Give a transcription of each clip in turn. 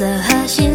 色和心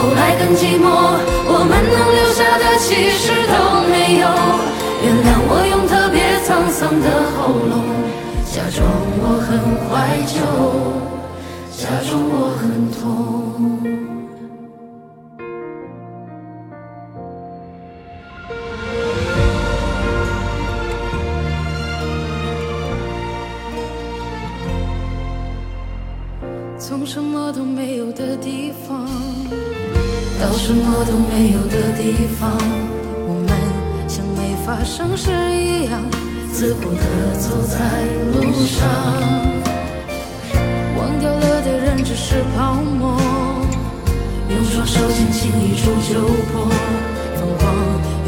后来更寂寞，我们能留下的其实都没有。原谅我用特别沧桑的喉咙，假装我很怀旧，假装我很痛。什么都没有的地方我们像没发生事一样自顾地走在路上忘掉了的人只是泡沫用双手轻轻一触就破泛黄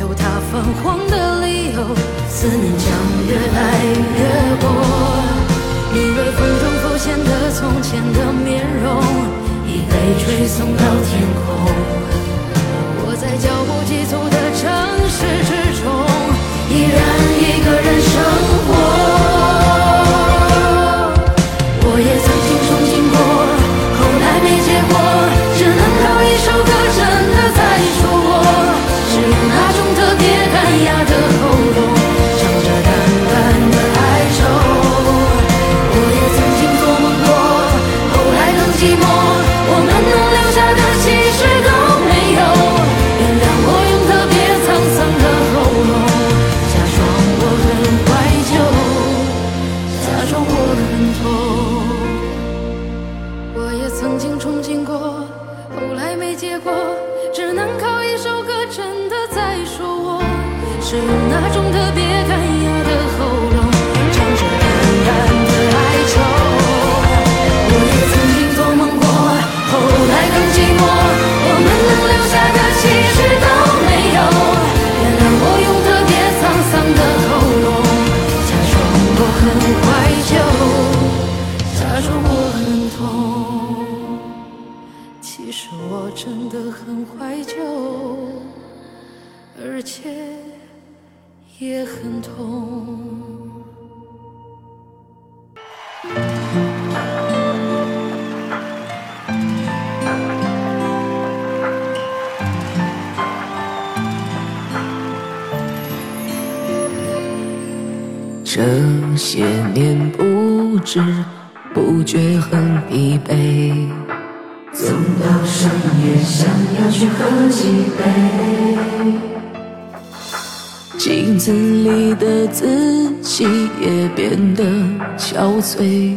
有他泛黄的理由思念将越来越薄你微风中浮现的从前的面容已被吹送到天空始至终，依然一个人生活。真的很怀旧而且也很痛。这些年不知不觉很疲惫。走到深夜，想要去喝几杯。镜子里的自己也变得憔悴，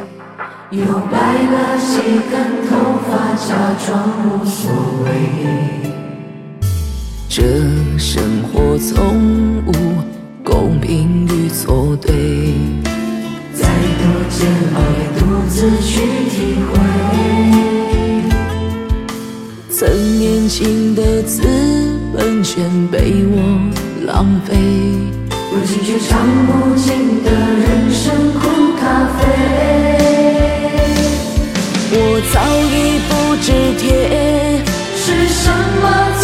又白了几根头发，假装无所谓。这生活从无公平与错对，再多煎熬也独自去体会。曾年轻的资本全被我浪费，如今却尝不尽的人生苦咖啡。我早已不知甜是什么。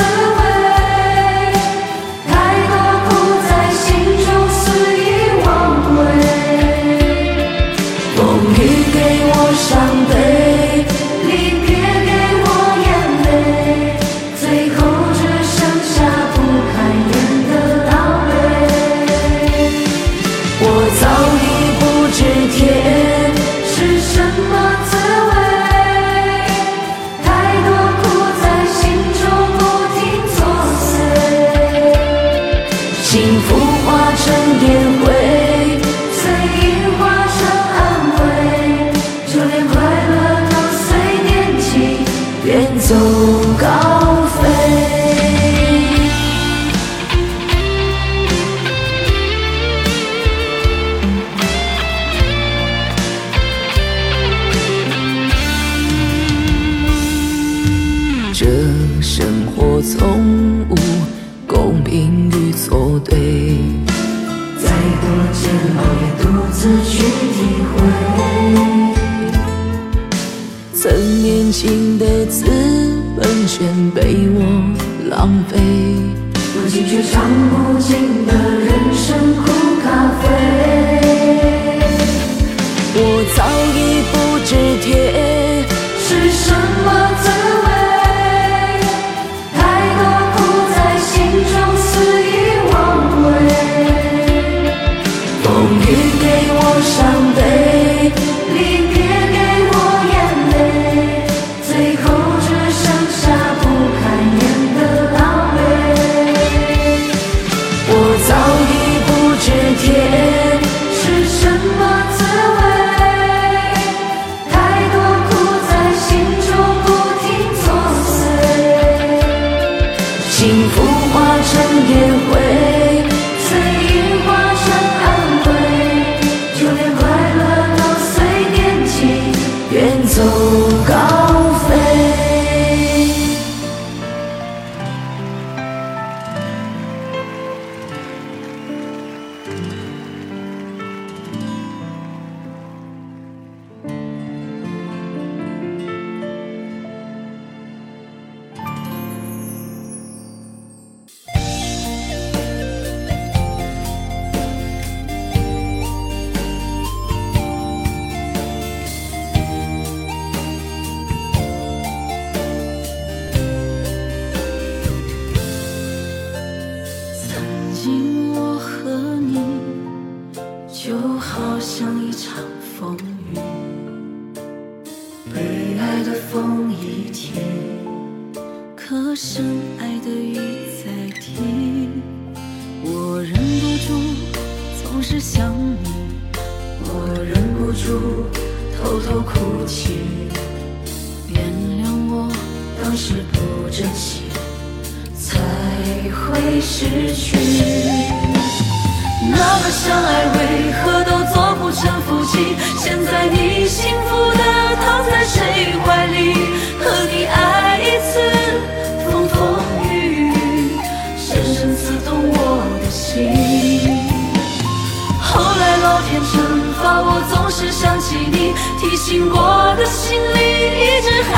醒，我的心里一直还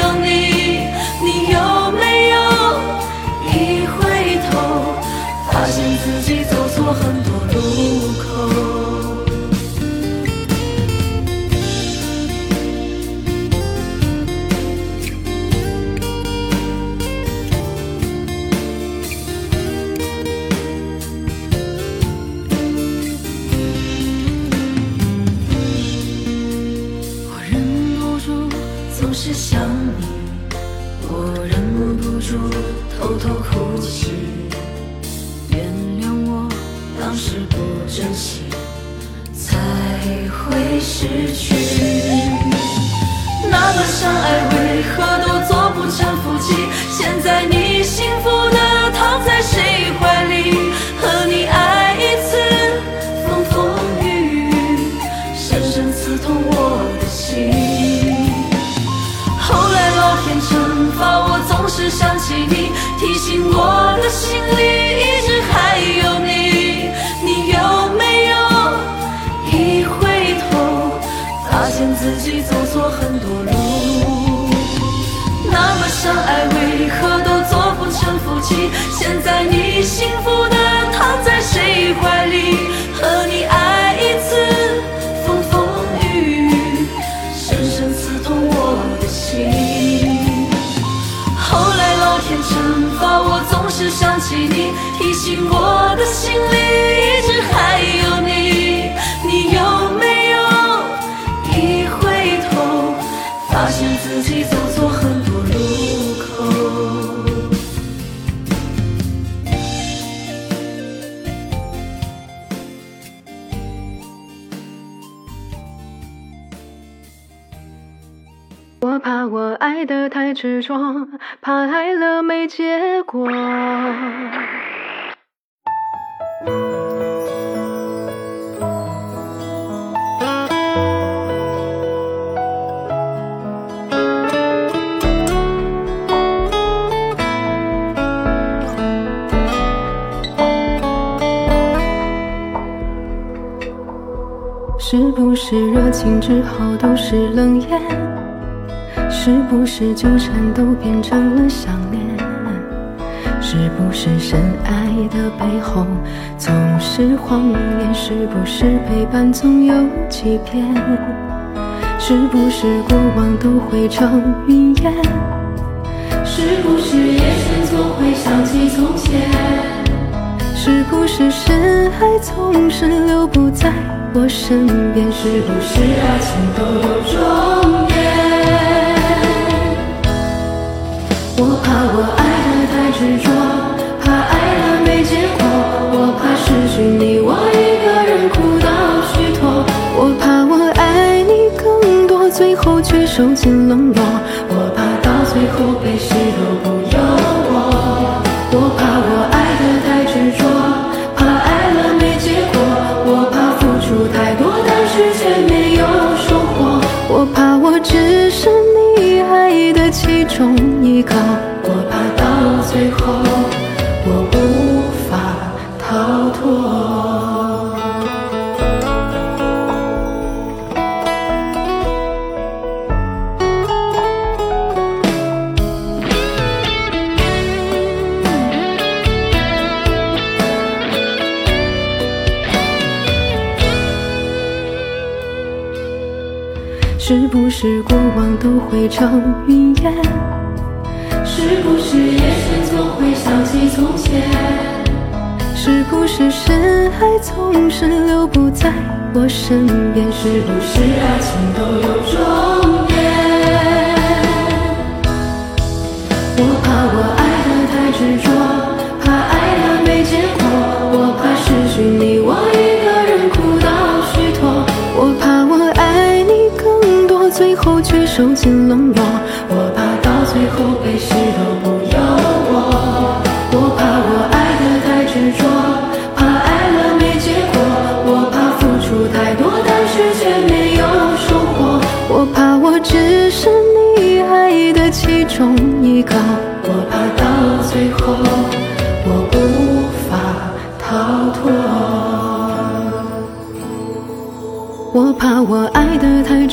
有你。起你提醒我的心里得太执着，怕爱了没结果。是不是热情之后都是冷眼？是不是纠缠都变成了想念？是不是深爱的背后总是谎言？是不是陪伴总有欺骗？是不是过往都汇成云烟？是不是夜深总会想起从前？是不是深爱总是留不在我身边？是不是爱情都有终点？我怕我爱得太执着。总是留不在我身边。是不是爱情都有种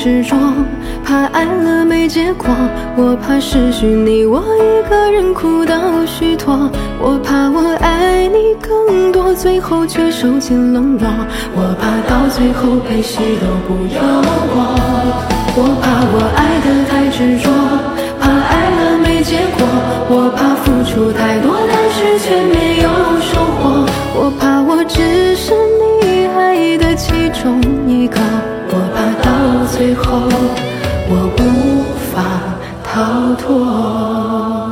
执着，怕爱了没结果，我怕失去你，我一个人哭到虚脱，我怕我爱你更多，最后却受尽冷落，我怕到最后悲喜都不由我，我怕我爱的太执着，怕爱了没结果，我怕付出太多，但是却没有收获，我怕我只是你爱的其中一个，我怕。到最后我无法逃脱。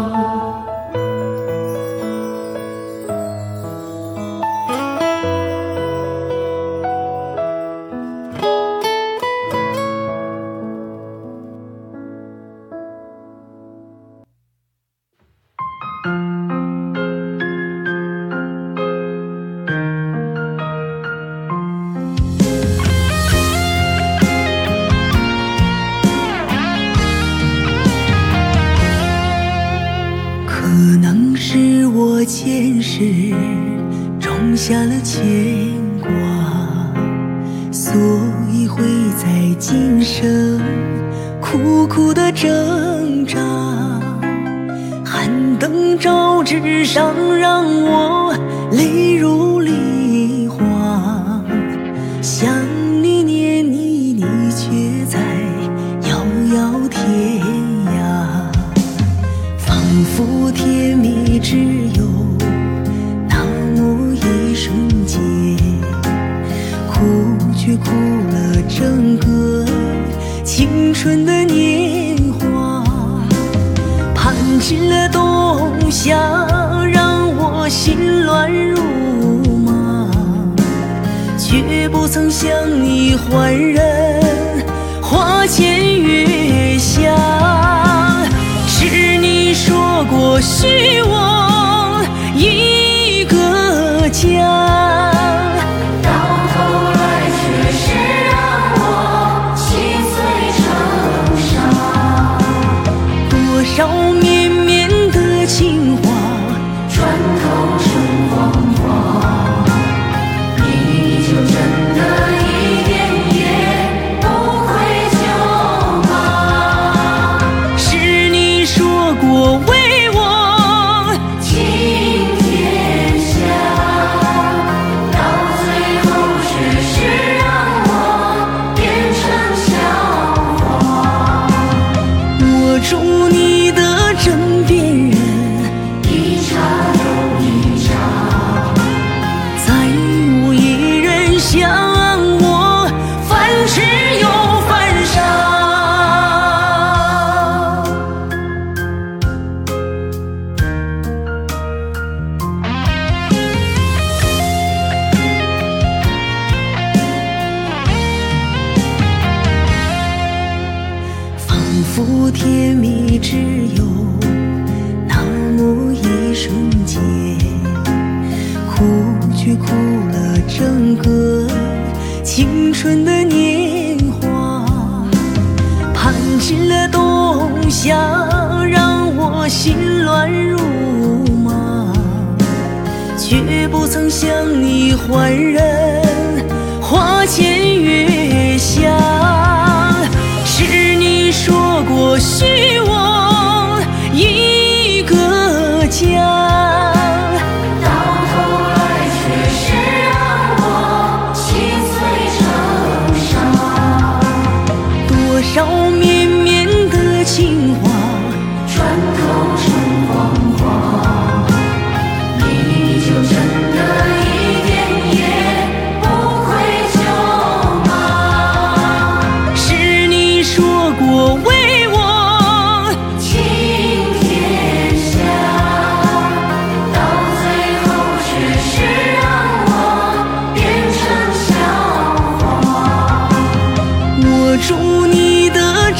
苦的挣扎，寒灯照纸上，让我泪如淋。想让我心乱如麻，却不曾向你换人花前月下，是你说过许我。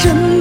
can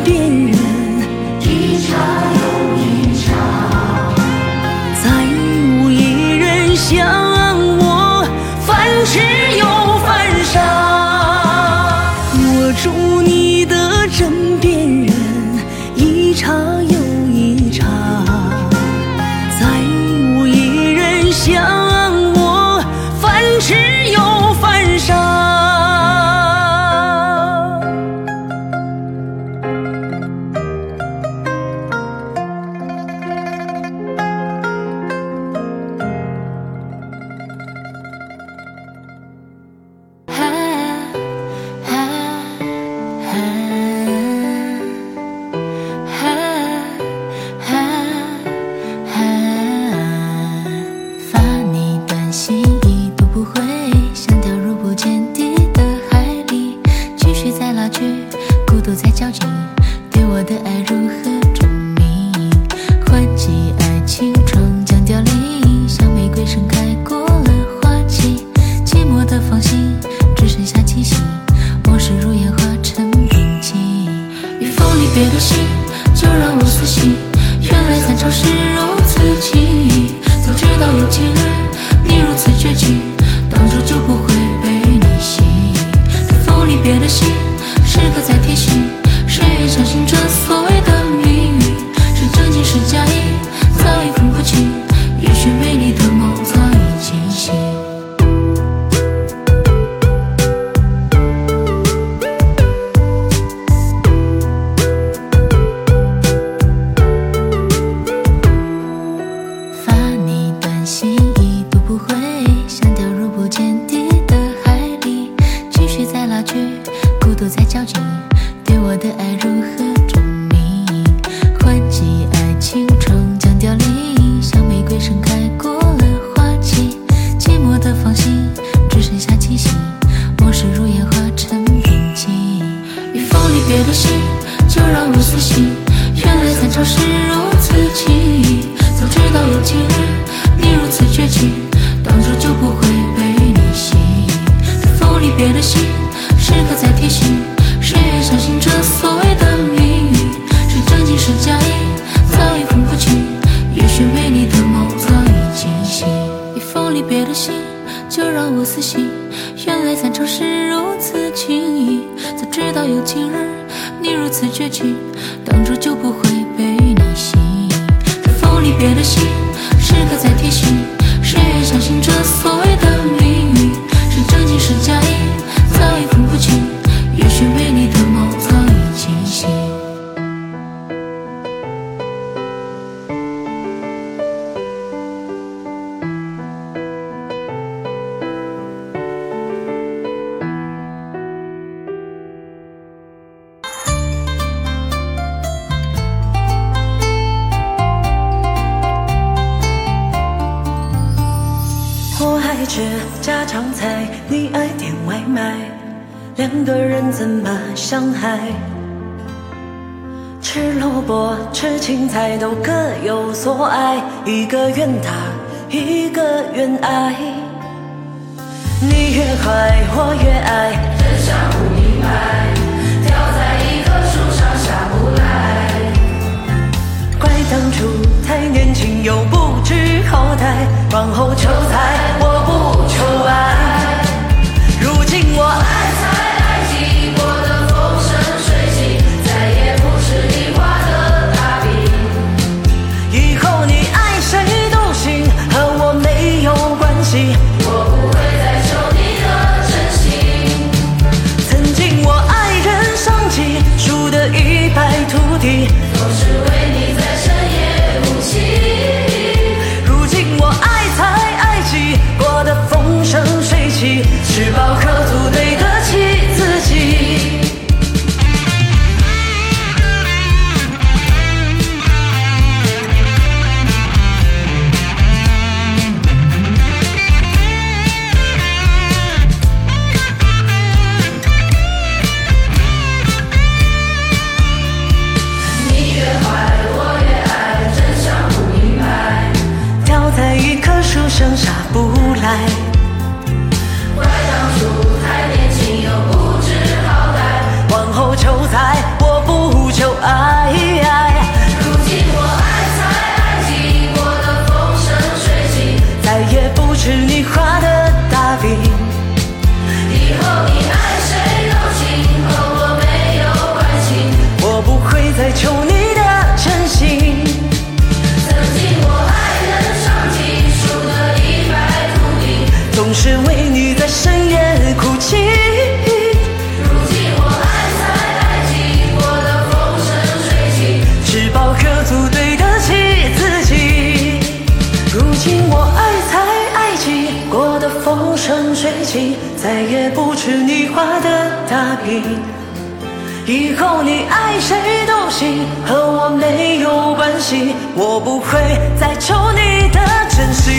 两个人怎么相爱？吃萝卜吃青菜都各有所爱一个愿打一个愿挨。你越坏我越爱。真想不明白吊在一棵树上下不来怪当初太年轻又不知好歹往后求财我不求爱。如今我爱。剩下不来。以后你爱谁都行和我没有关系我不会再求你的。真心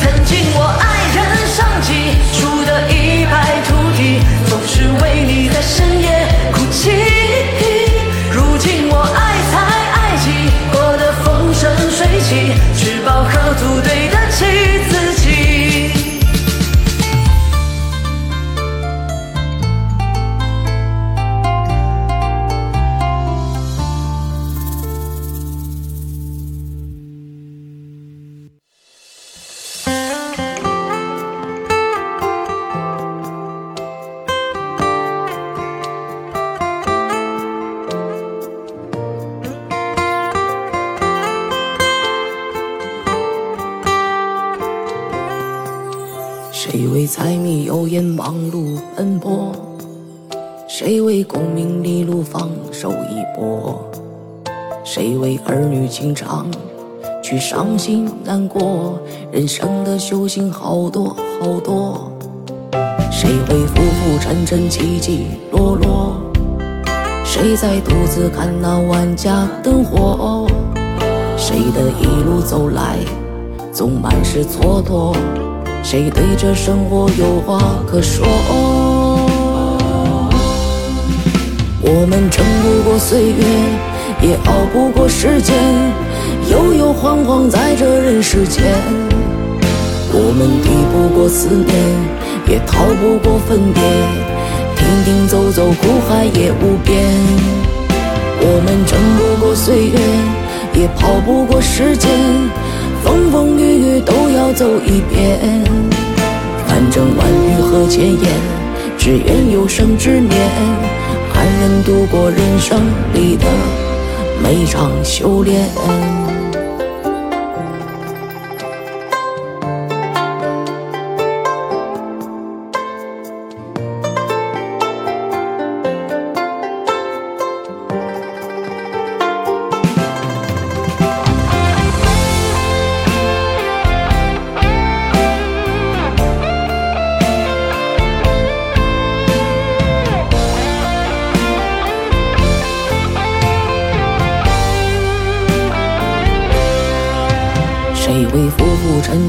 曾经我爱人伤己输得一败涂地总是为你在深夜哭泣。如今我爱财爱己过得风生水起吃饱喝足对米油盐忙碌奔波？谁为功名利禄放手一搏？谁为儿女情长去伤心难过？人生的修行好多好多。谁会浮浮沉沉起起落落？谁在独自看那万家灯火？谁的一路走来总满是蹉跎？谁对这生活有话可说？我们争不过岁月，也熬不过时间，悠悠晃晃在这人世间。我们抵不过思念，也逃不过分别，停停走走，苦海也无边。我们争不过岁月，也跑不过时间，风风雨雨都要走一遍。反正万语和千言，只愿有生之年。安然度过人生里的每场修炼。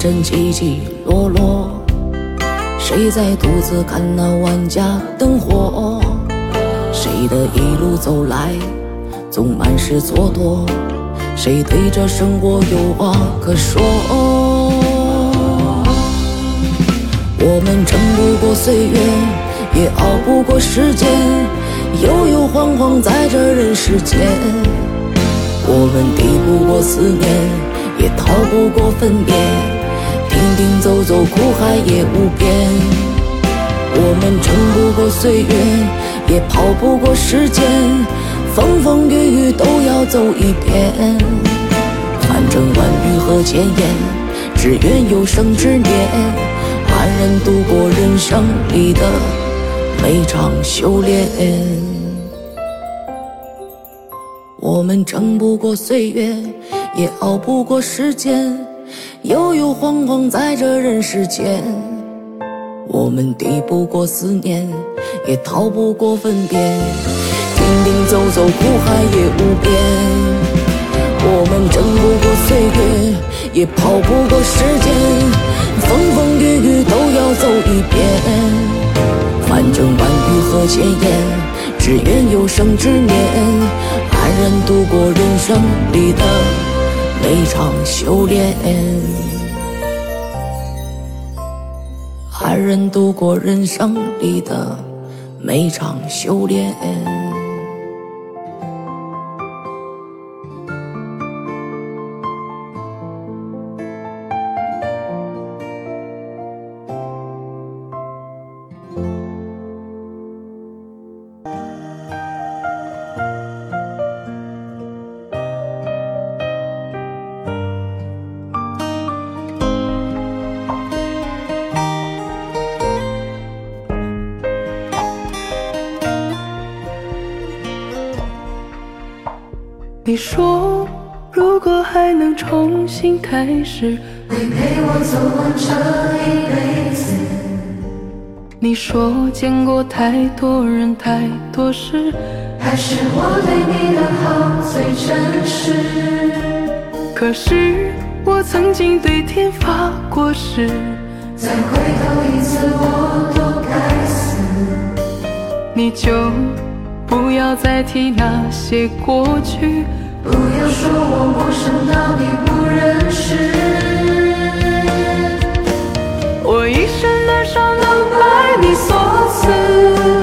浮沉沉起起落落？谁在独自看那万家灯火？谁的一路走来总满是蹉跎？谁对这生活有话可说？我们争不过岁月，也熬不过时间，悠悠晃晃在这人世间。我们抵不过思念。也逃不过分别，停停走走，苦海也无边。我们争不过岁月，也跑不过时间，风风雨雨都要走一遍。反正万语和千言，只愿有生之年，安然度过人生里的每场修炼。我们争不过岁月。也熬不过时间，悠悠晃晃在这人世间。我们抵不过思念，也逃不过分别。停停走走，苦海也无边。我们争不过岁月，也跑不过时间。风风雨雨都要走一遍。反正万语和千言，只愿有生之年，安然度过人生里的。每场修炼，安然度过人生里的每场修炼。开始，会陪我走完这一辈子。你说，见过太多人太多事，还是我对你的好最真实。可是我曾经对天发过誓，再回头一次我都该死。你就不要再提那些过去。不要说我陌生到你不认识，我一生的伤都拜你所赐。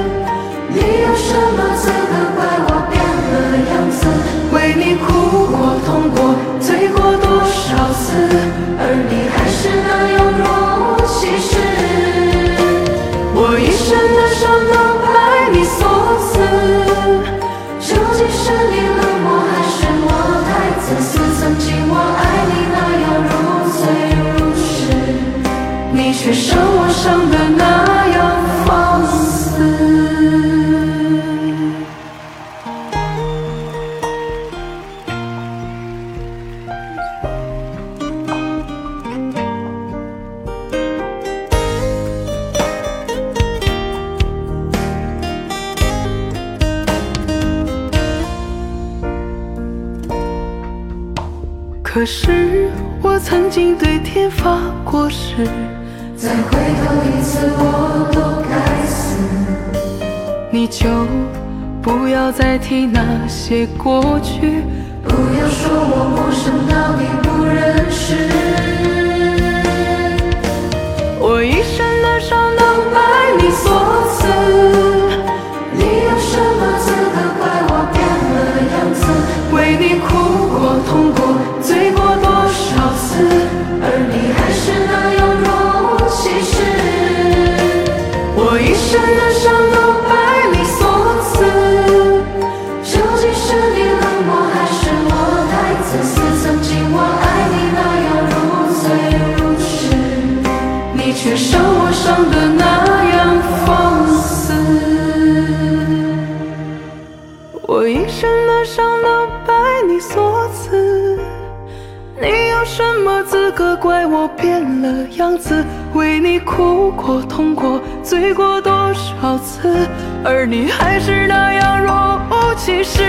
次为你哭过、痛过、醉过多少次，而你还是那样若无其事。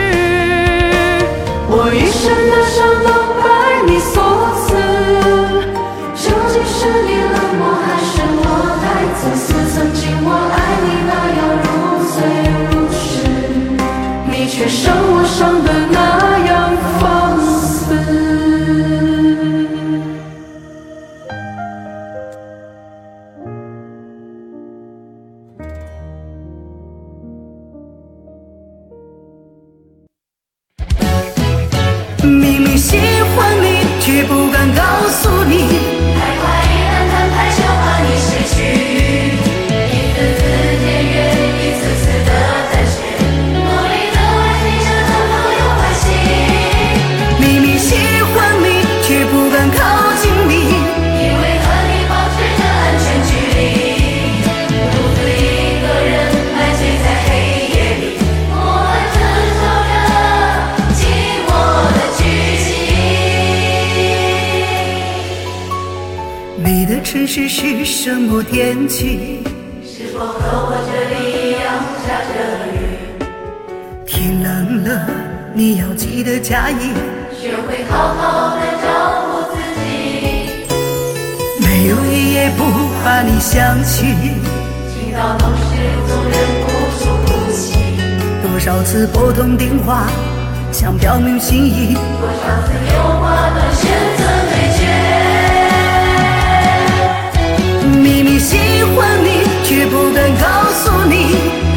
我一身的伤都拜你所。是否和我这里一样下着雨？天冷了，你要记得加衣，学会好好的照顾自己。没有你也不把你想起，听到梦时总忍不住呼吸。多少次拨通电话想表明心意，多少次有话都选择没说。明明喜欢你。却不敢告诉你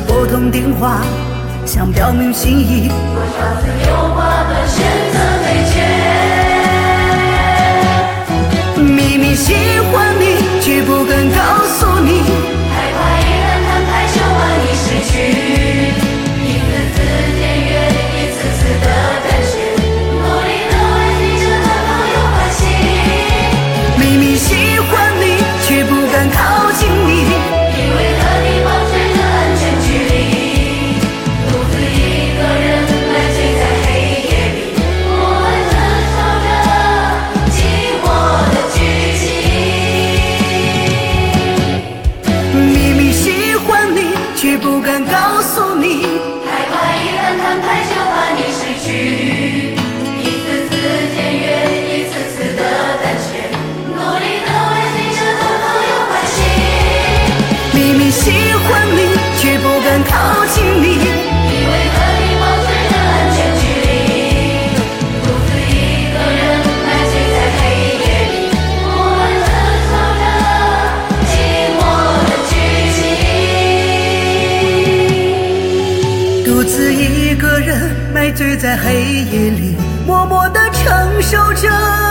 拨通电话，想表明心意。多少次有话本选择没说，秘密心。在黑夜里默默地承受着。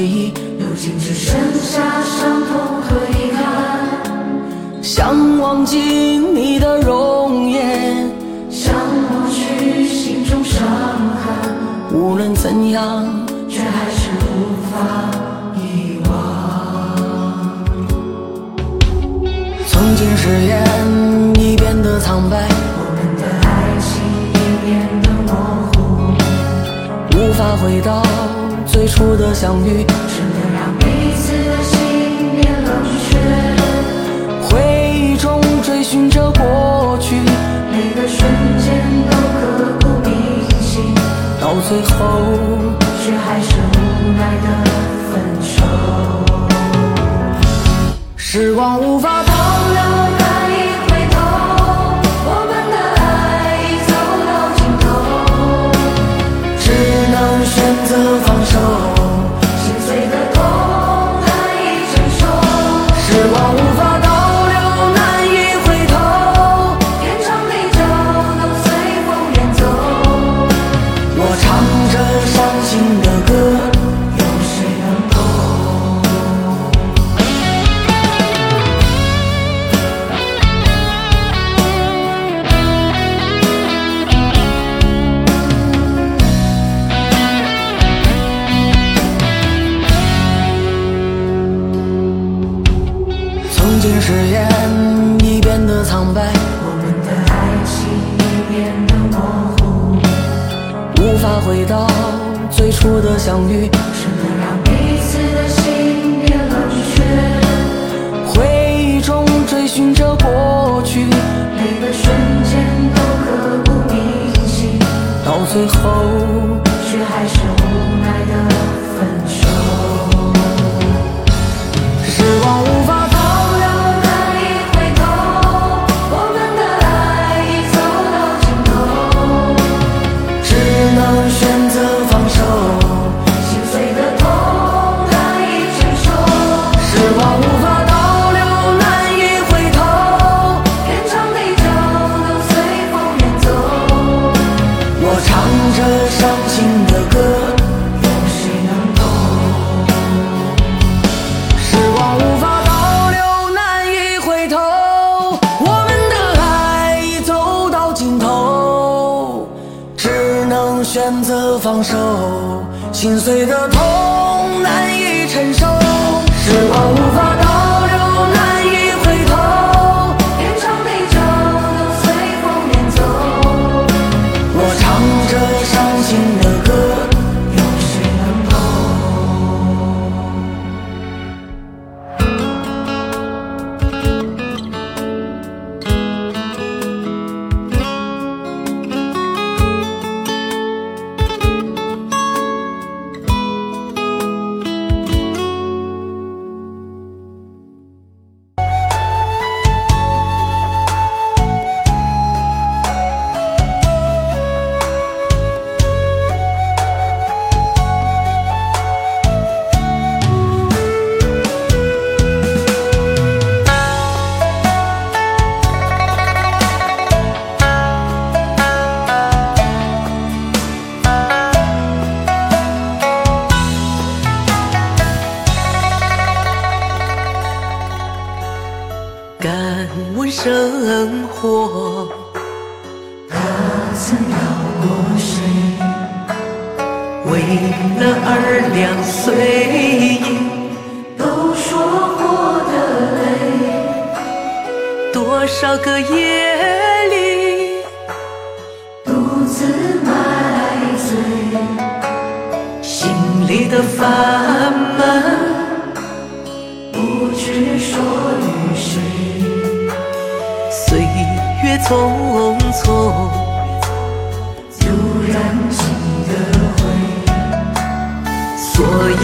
away 的相遇，只能让彼此的心变冷却。回忆中追寻着过去，每个瞬间都刻骨铭心，到最后却还是无奈的分手。时光无法。的痛难以承受时光无法倒匆匆，就让情的回，所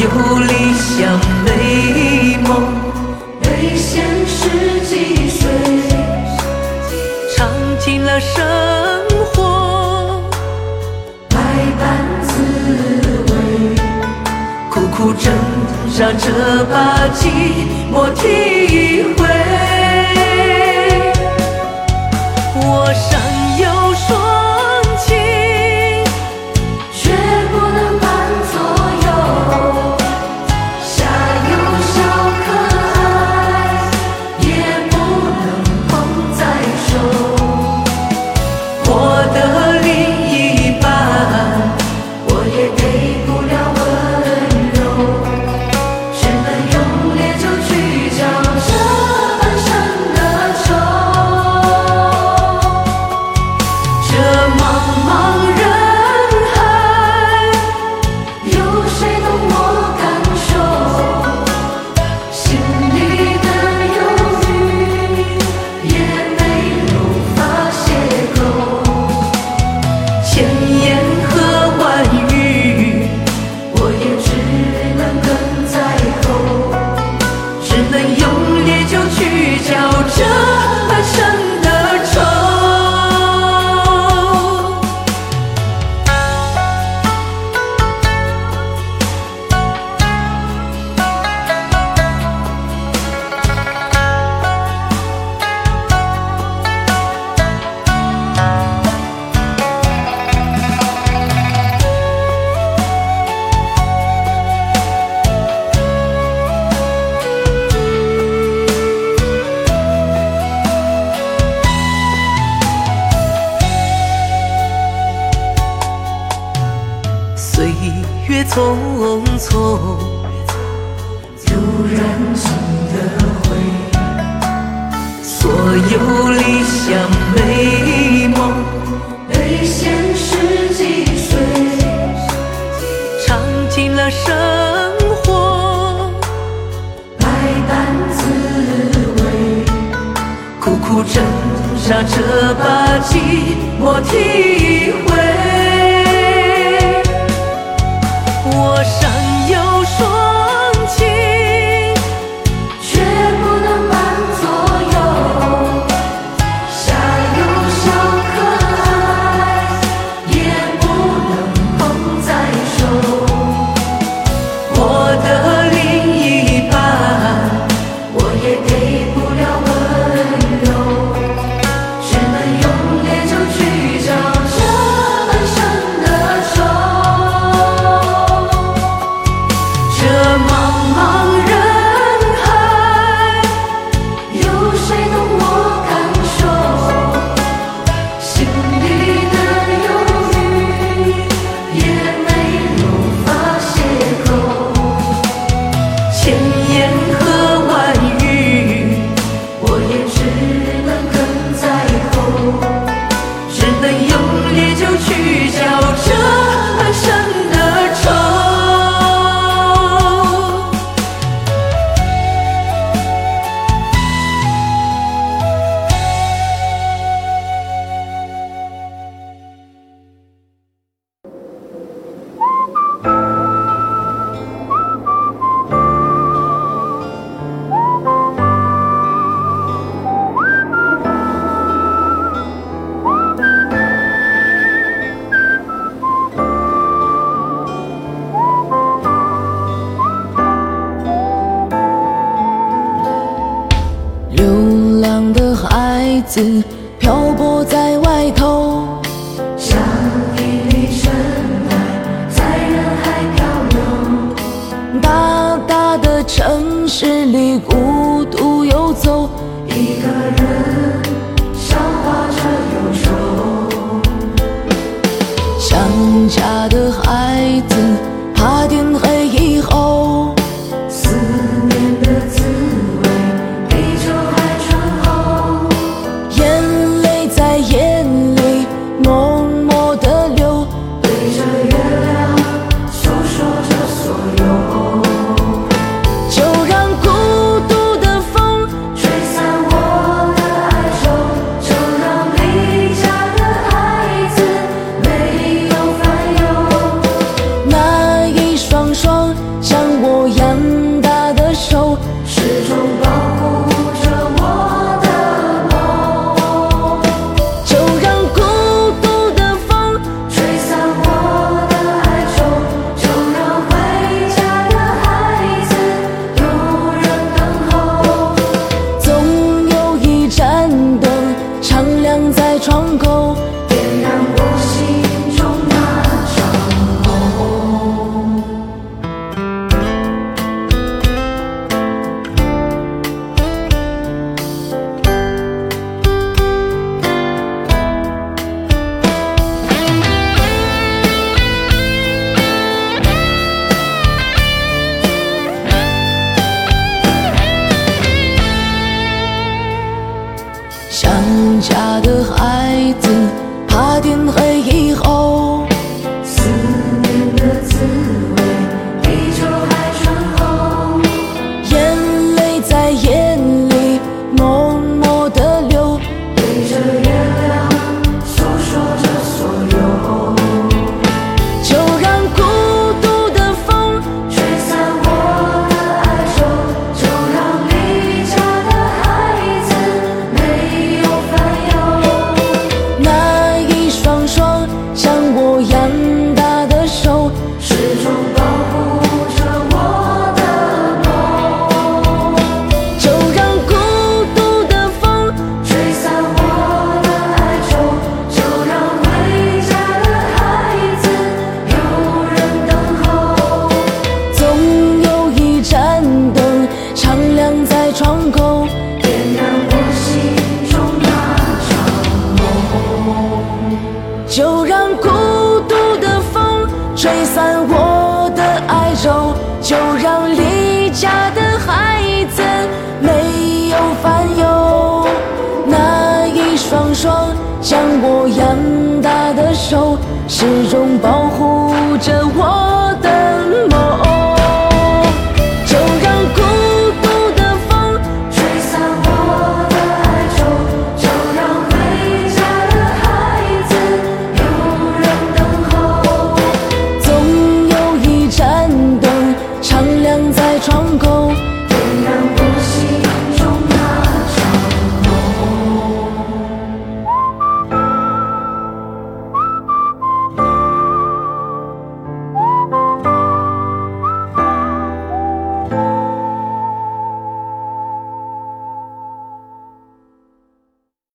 有理想美梦。被现实击碎，尝尽了生活百般滋味，苦苦挣扎着把寂寞体会。我伤